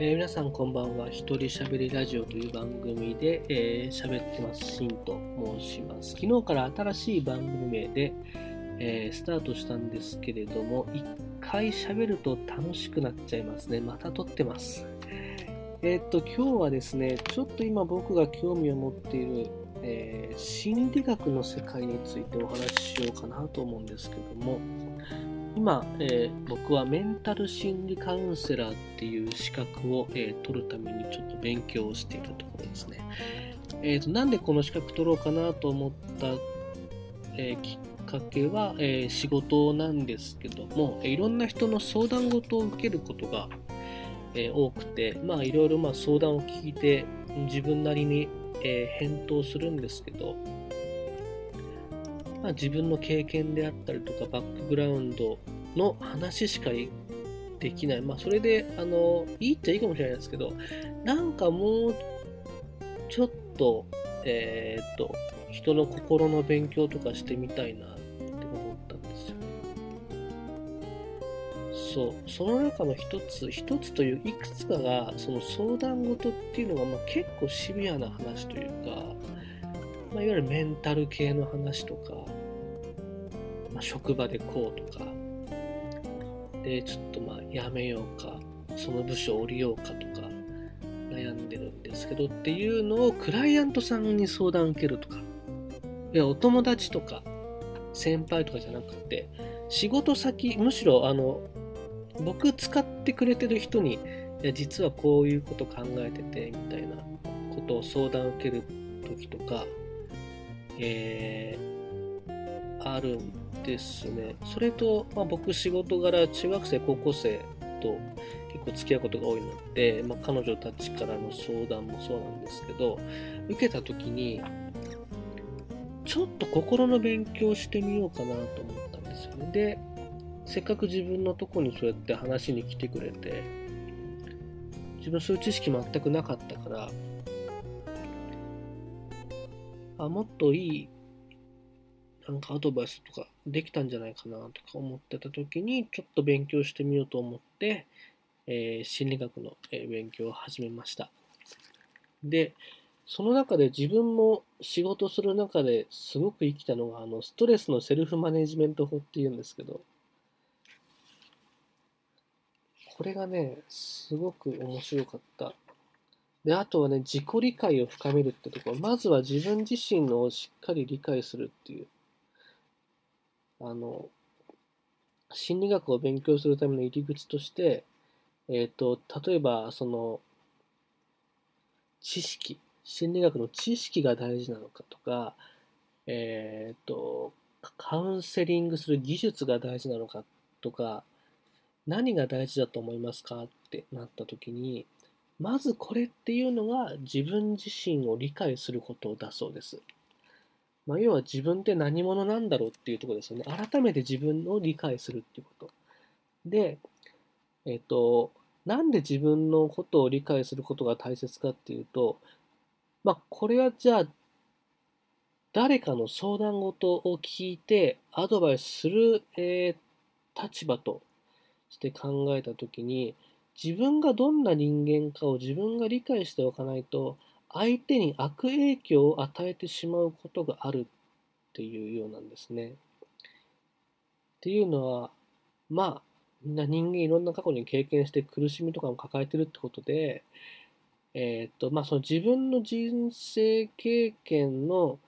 えー、皆さんこんばんは。一人喋りラジオという番組で喋、えー、ってます。シンと申します。昨日から新しい番組名で、えー、スタートしたんですけれども、一回喋ると楽しくなっちゃいますね。また撮ってます。えー、っと、今日はですね、ちょっと今僕が興味を持っている、え心理学の世界についてお話ししようかなと思うんですけども、今、えー、僕はメンタル心理カウンセラーっていう資格を、えー、取るためにちょっと勉強をしているところですね。えーと、なんでこの資格取ろうかなと思った、えー、きっかけは、えー、仕事なんですけども、いろんな人の相談事を受けることが、え多くて、まあいろいろまあ相談を聞いて自分なりに、え返答するんですけど、まあ、自分の経験であったりとかバックグラウンドの話しかできない。まあ、それで、あの、いいっちゃいいかもしれないですけど、なんかもう、ちょっと、えー、っと、人の心の勉強とかしてみたいなって思ったんですよね。そう、その中の一つ、一つといういくつかが、その相談事っていうのが、まあ、結構シビアな話というか、まあ、いわゆるメンタル系の話とか、まあ、職場でこうとか、で、ちょっとまあやめようか、その部署降りようかとか悩んでるんですけどっていうのをクライアントさんに相談受けるとか、いや、お友達とか先輩とかじゃなくて、仕事先、むしろあの、僕使ってくれてる人に、いや、実はこういうこと考えてて、みたいなことを相談受ける時とか、えー、あるんですね。それと、まあ、僕仕事柄中学生、高校生と結構付き合うことが多いので、まあ、彼女たちからの相談もそうなんですけど、受けた時に、ちょっと心の勉強してみようかなと思ったんですよね。で、せっかく自分のとこにそうやって話に来てくれて、自分そういう知識全くなかったから、あ、もっといい、なんかアドバイスとかできたんじゃないかなとか思ってた時に、ちょっと勉強してみようと思って、えー、心理学の勉強を始めました。で、その中で自分も仕事する中ですごく生きたのが、あの、ストレスのセルフマネジメント法っていうんですけど、これがね、すごく面白かったで、あとはね、自己理解を深めるってところ。まずは自分自身のをしっかり理解するっていう。あの、心理学を勉強するための入り口として、えっ、ー、と、例えば、その、知識、心理学の知識が大事なのかとか、えっ、ー、と、カウンセリングする技術が大事なのかとか、何が大事だと思いますかってなった時に、まずこれっていうのが自分自身を理解することだそうです。まあ、要は自分って何者なんだろうっていうところですよね。改めて自分を理解するっていうこと。で、えっ、と、なんで自分のことを理解することが大切かっていうと、まあ、これはじゃあ、誰かの相談事を聞いてアドバイスする、えー、立場として考えたときに、自分がどんな人間かを自分が理解しておかないと相手に悪影響を与えてしまうことがあるっていうようなんですね。っていうのはまあみんな人間いろんな過去に経験して苦しみとかも抱えてるってことで、えっ、とまあその自分の人生経験の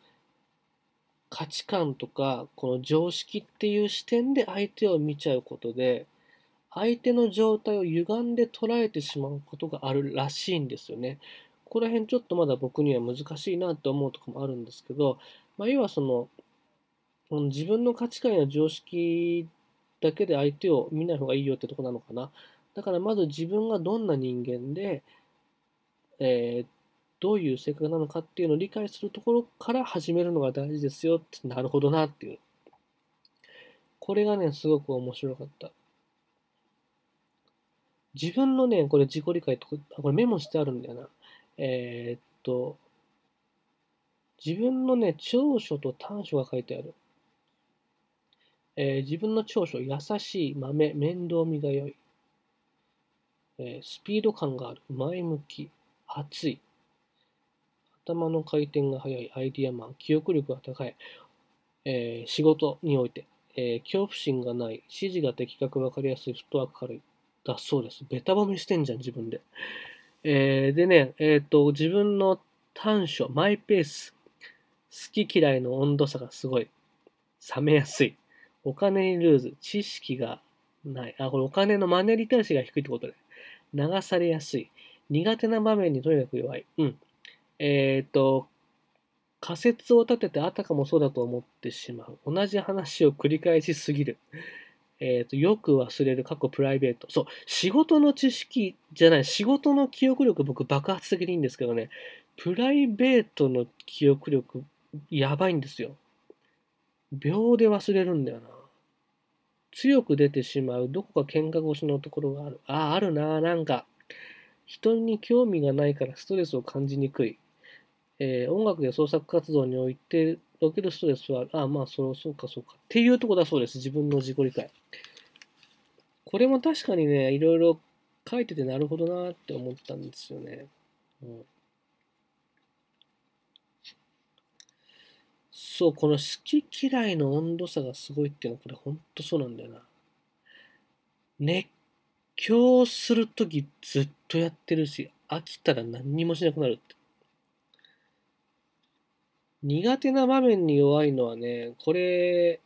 価値観とかこの常識っていう視点で相手を見ちゃうことで相手の状態を歪んで捉えてしまうことがあるらしいんですよね。ここら辺ちょっとまだ僕には難しいなって思うとこもあるんですけど、まあ、要はその、自分の価値観や常識だけで相手を見ない方がいいよってとこなのかな。だからまず自分がどんな人間で、えー、どういう性格なのかっていうのを理解するところから始めるのが大事ですよって、なるほどなっていう。これがね、すごく面白かった。自分のね、これ自己理解とかこれメモしてあるんだよな。えー、っと、自分のね、長所と短所が書いてある。えー、自分の長所、優しい、豆、面倒見が良い。えースピード感がある、前向き、熱い、頭の回転が速い、アイディアマン、記憶力が高い、えー仕事において、えー恐怖心がない、指示が的確、わかりやすい、フットワーク軽い、だそうです。ベタ褒めしてんじゃん、自分で。えーでね、えっ、と、自分の短所、マイペース、好き嫌いの温度差がすごい、冷めやすい、お金にルーズ、知識がない。あ、これお金のマネリテラシーが低いってことで。流されやすい。苦手な場面にとにかく弱い。うん。えっ、と、仮説を立ててあたかもそうだと思ってしまう。同じ話を繰り返しすぎる。えっ、と、よく忘れる、過去プライベート。そう、仕事の知識じゃない、仕事の記憶力僕爆発的にいいんですけどね、プライベートの記憶力やばいんですよ。秒で忘れるんだよな。強く出てしまう、どこか喧嘩腰のところがある。ああ、あるな、なんか。人に興味がないからストレスを感じにくい。えー音楽や創作活動においておけるストレスはあ、まあそう、そうか、そうか。っていうとこだそうです、自分の自己理解。これも確かにね、いろいろ書いててなるほどなって思ったんですよね。うん、そう、この好き嫌いの温度差がすごいっていうのは、これ本当そうなんだよな。熱狂するときずっとやってるし、飽きたら何にもしなくなるって。苦手な場面に弱いのはね、これ、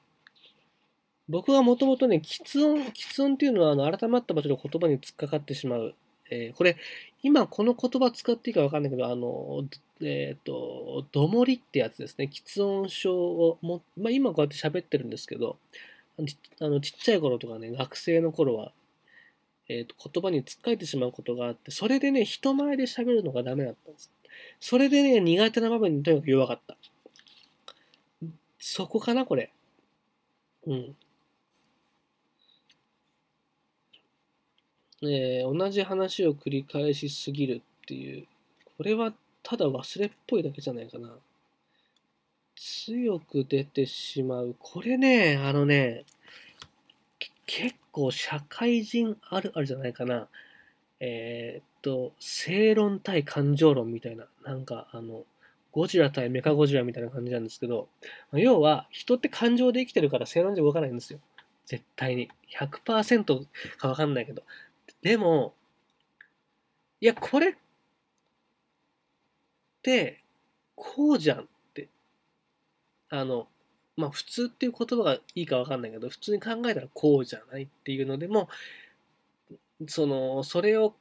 僕はもともとね、喫音、喫音っていうのは、あの、改まった場所で言葉に突っかかってしまう。えーこれ、今この言葉使っていいかわかんないけど、あの、えっ、と、どもりってやつですね。喫音症をも、まあ、今こうやって喋ってるんですけど、あのちあのちっちゃい頃とかね、学生の頃は、えっ、と、言葉に突っかえてしまうことがあって、それでね、人前で喋るのがダメだったんです。それでね、苦手な場面にとにかく弱かった。そこかな、これ。うん。えー同じ話を繰り返しすぎるっていう、これはただ忘れっぽいだけじゃないかな。強く出てしまう。これね、あのね、結構社会人あるあるじゃないかな。えーと、正論対感情論みたいな、なんかあの、ゴジラ対メカゴジラみたいな感じなんですけど、要は人って感情で生きてるから正論じゃ動かないんですよ。絶対に。100%かわかんないけど。でも、いや、これって、こうじゃんって。あの、まあ、普通っていう言葉がいいかわかんないけど、普通に考えたらこうじゃないっていうのでも、その、それを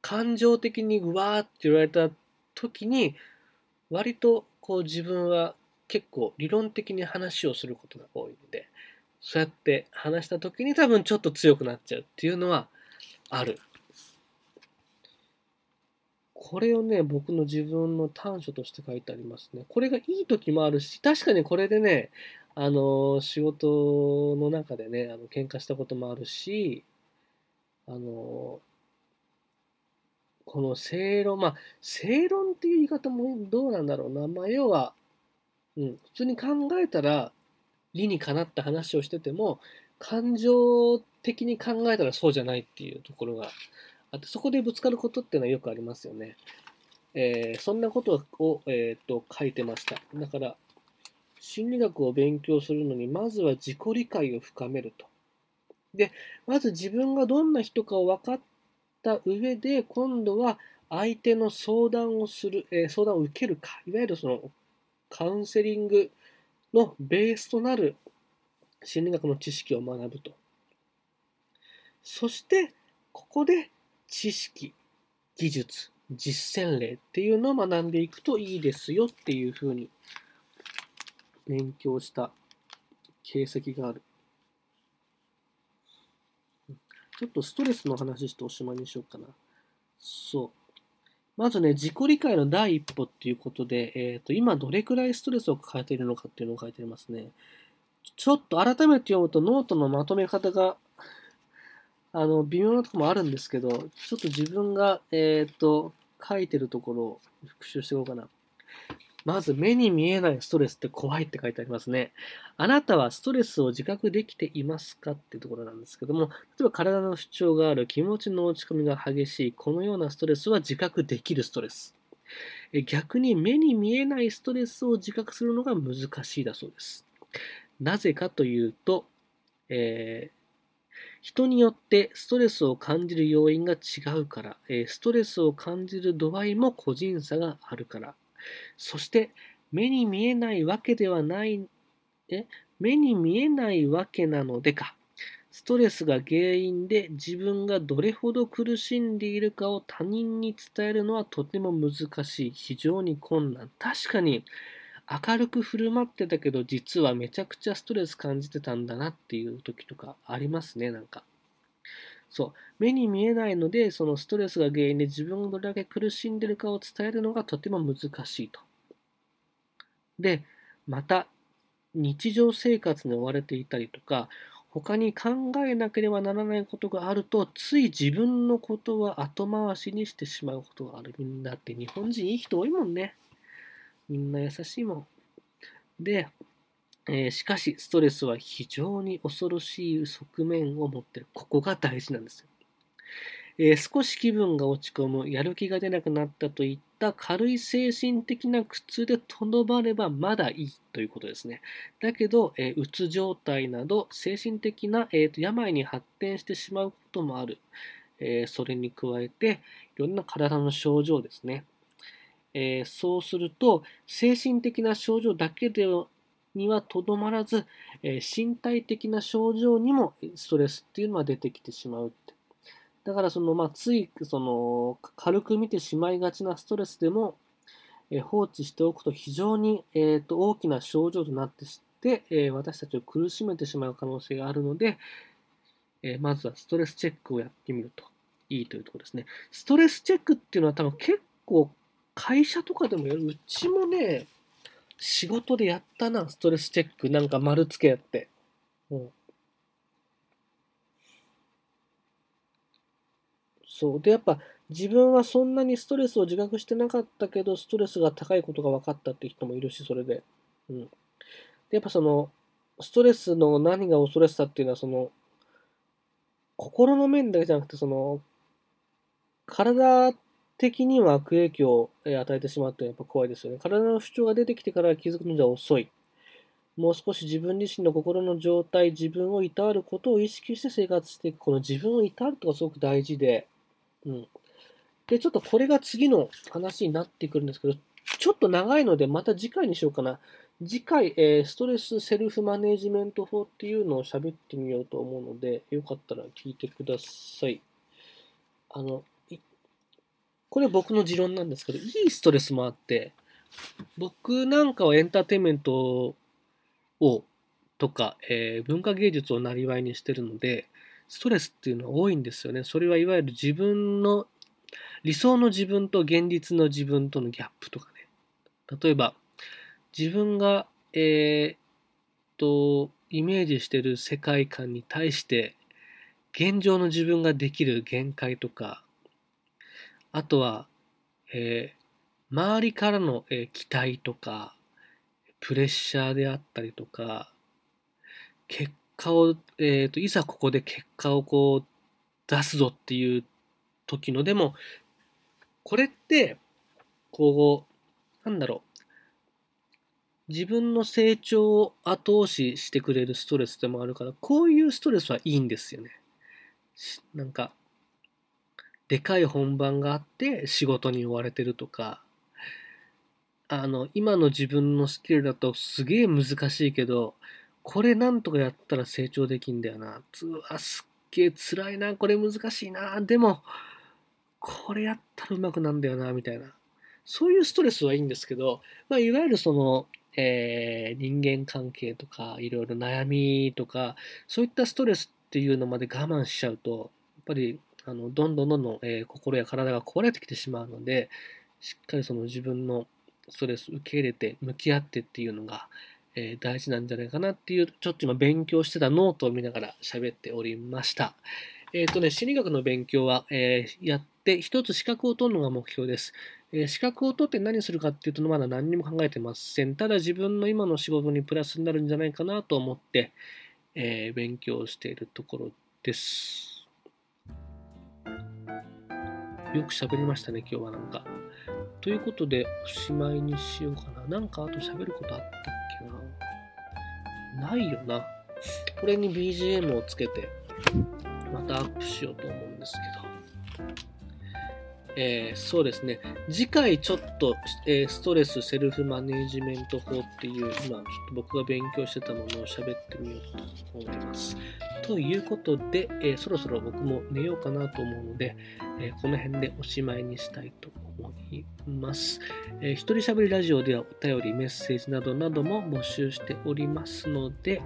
感情的にうわーって言われた時に、割とこう自分は結構理論的に話をすることが多いんで、そうやって話した時に多分ちょっと強くなっちゃうっていうのはある。これをね、僕の自分の短所として書いてありますね。これがいい時もあるし、確かにこれでね、あの、仕事の中でね、あの喧嘩したこともあるし、あの、この正論、まあ、正論っていう言い方もどうなんだろうな。まあ、要は、うん、普通に考えたら、理にかなった話をしてても、感情的に考えたらそうじゃないっていうところがあって、そこでぶつかることっていうのはよくありますよね。えーそんなことを、えー、と書いてました。だから、心理学を勉強するのに、まずは自己理解を深めると。で、まず自分がどんな人かを分かった上で、今度は相手の相談をする、えー相談を受けるか、いわゆるそのカウンセリングのベースとなる心理学の知識を学ぶと。そして、ここで知識、技術、実践例っていうのを学んでいくといいですよっていうふうに勉強した形跡がある。ちょっとストレスの話しておしまいにしようかな。そう。まずね、自己理解の第一歩っていうことで、えっ、と、今どれくらいストレスを抱えているのかっていうのを書いてありますね。ちょっと改めて読むとノートのまとめ方が、あの、微妙なとこもあるんですけど、ちょっと自分が、えっ、と、書いてるところを復習していこうかな。まず目に見えないストレスって怖いって書いてありますね。あなたはストレスを自覚できていますかっていうところなんですけども、例えば体の不調がある、気持ちの落ち込みが激しい、このようなストレスは自覚できるストレス。逆に目に見えないストレスを自覚するのが難しいだそうです。なぜかというと、えー人によってストレスを感じる要因が違うから、ストレスを感じる度合いも個人差があるから、そして目に見えないわけではない、え？目に見えないわけなのでか。ストレスが原因で自分がどれほど苦しんでいるかを他人に伝えるのはとても難しい。非常に困難。確かに明るく振る舞ってたけど実はめちゃくちゃストレス感じてたんだなっていう時とかありますね、なんか。そう。目に見えないので、そのストレスが原因で自分がどれだけ苦しんでるかを伝えるのがとても難しいと。で、また、日常生活に追われていたりとか、他に考えなければならないことがあると、つい自分のことは後回しにしてしまうことがある。みんなって日本人いい人多いもんね。みんな優しいもん。で、えー、しかし、ストレスは非常に恐ろしい側面を持ってる。ここが大事なんですよ。えー、少し気分が落ち込む、やる気が出なくなったといった軽い精神的な苦痛でとどまればまだいいということですね。だけど、えー、うつ状態など精神的な、えーと、病に発展してしまうこともある。えそれに加えて、いろんな体の症状ですね。えそうすると、精神的な症状だけでにはとどまらず、え、身体的な症状にもストレスっていうのは出てきてしまうって。だからその、まあ、ついその軽く見てしまいがちなストレスでも、え、放置しておくと非常に、えーと、大きな症状となってして、えー、私たちを苦しめてしまう可能性があるので、えまずはストレスチェックをやってみるといいというところですね。ストレスチェックっていうのは多分結構会社とかでもやる。うちもね、仕事でやったな、ストレスチェック。なんか丸つけやって。うん。そう。で、やっぱ自分はそんなにストレスを自覚してなかったけど、ストレスが高いことが分かったって人もいるし、それで。うん。で、やっぱその、ストレスの何が恐ろしさっていうのは、その、心の面だけじゃなくて、その、体的には悪影響を与えてしまうとやっぱ怖いですよね。体の不調が出てきてから気づくのでは遅い。もう少し自分自身の心の状態、自分をいたわることを意識して生活していく。この自分をいたわるとがすごく大事で、うん。で、ちょっとこれが次の話になってくるんですけど、ちょっと長いのでまた次回にしようかな。次回、えー、ストレスセルフマネジメント法っていうのを喋ってみようと思うので、よかったら聞いてください。あの、これ僕の持論なんですけど、いいストレスもあって、僕なんかはエンターテインメントを、とか、えー、文化芸術をなりわいにしてるので、ストレスっていうのは多いんですよね。それはいわゆる自分の、理想の自分と現実の自分とのギャップとかね。例えば、自分が、えー、と、イメージしてる世界観に対して、現状の自分ができる限界とか、あとは、えー、周りからの、えー、期待とか、プレッシャーであったりとか、結果を、えっ、ー、と、いざここで結果をこう出すぞっていう時のでも、これって、こう、なんだろう。自分の成長を後押ししてくれるストレスでもあるから、こういうストレスはいいんですよね。なんか、でかい本番があって仕事に追われてるとか、あの、今の自分のスキルだとすげえ難しいけど、これなんとかやったら成長できんだよな。つわ、すっげえ辛いな。これ難しいな。でも、これやったらうまくなんだよな、みたいな。そういうストレスはいいんですけど、まあ、いわゆるその、えー、人間関係とか、いろいろ悩みとか、そういったストレスっていうのまで我慢しちゃうと、やっぱりあのどんどんどんどん、えー、心や体が壊れてきてしまうので、しっかりその自分のストレス受け入れて向き合ってっていうのが、えー、大事なんじゃないかなっていう、ちょっと今勉強してたノートを見ながら喋っておりました。えっ、ー、とね、心理学の勉強は、えー、やって、一つ資格を取るのが目標です。え、資格を取って何するかっていうと、まだ何にも考えてません。ただ自分の今の仕事にプラスになるんじゃないかなと思って、え、勉強しているところです。よく喋りましたね、今日はなんか。ということで、おしまいにしようかな。なんかあと喋ることあったっけなないよな。これに BGM をつけて、またアップしようと思うんですけど。えー、そうですね。次回ちょっと、えー、ストレスセルフマネジメント法っていう、今ちょっと僕が勉強してたものを喋ってみようと思います。ということで、えー、そろそろ僕も寝ようかなと思うので、えこの辺でおしまいにしたいと思います。えー、一人喋りラジオではお便り、メッセージなどなども募集しておりますので、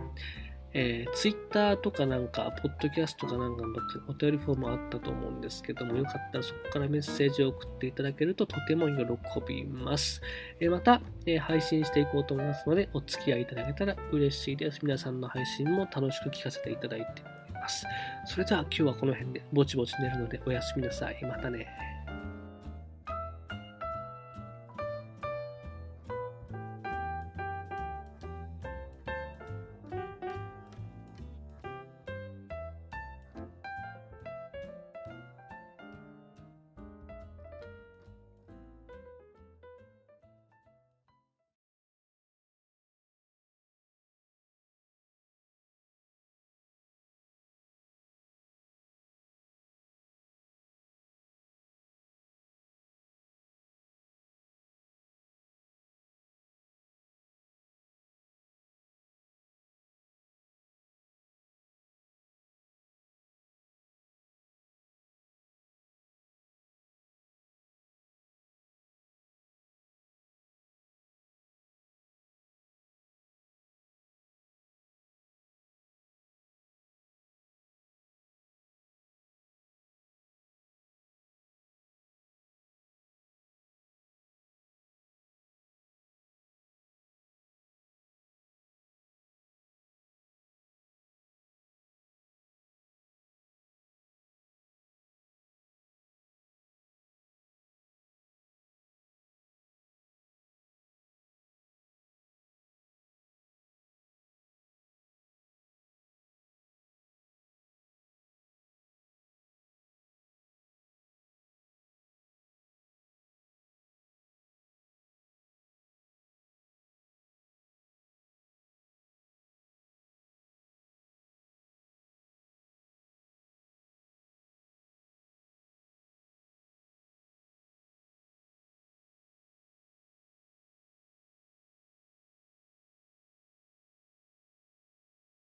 えー、ツイッターとかなんか、ポッドキャストかなんかのお便りフォームあったと思うんですけども、よかったらそこからメッセージを送っていただけるととても喜びます。えー、また、えー、配信していこうと思いますので、お付き合いいただけたら嬉しいです。皆さんの配信も楽しく聞かせていただいております。それでは今日はこの辺でぼちぼち寝るのでおやすみなさい。またね。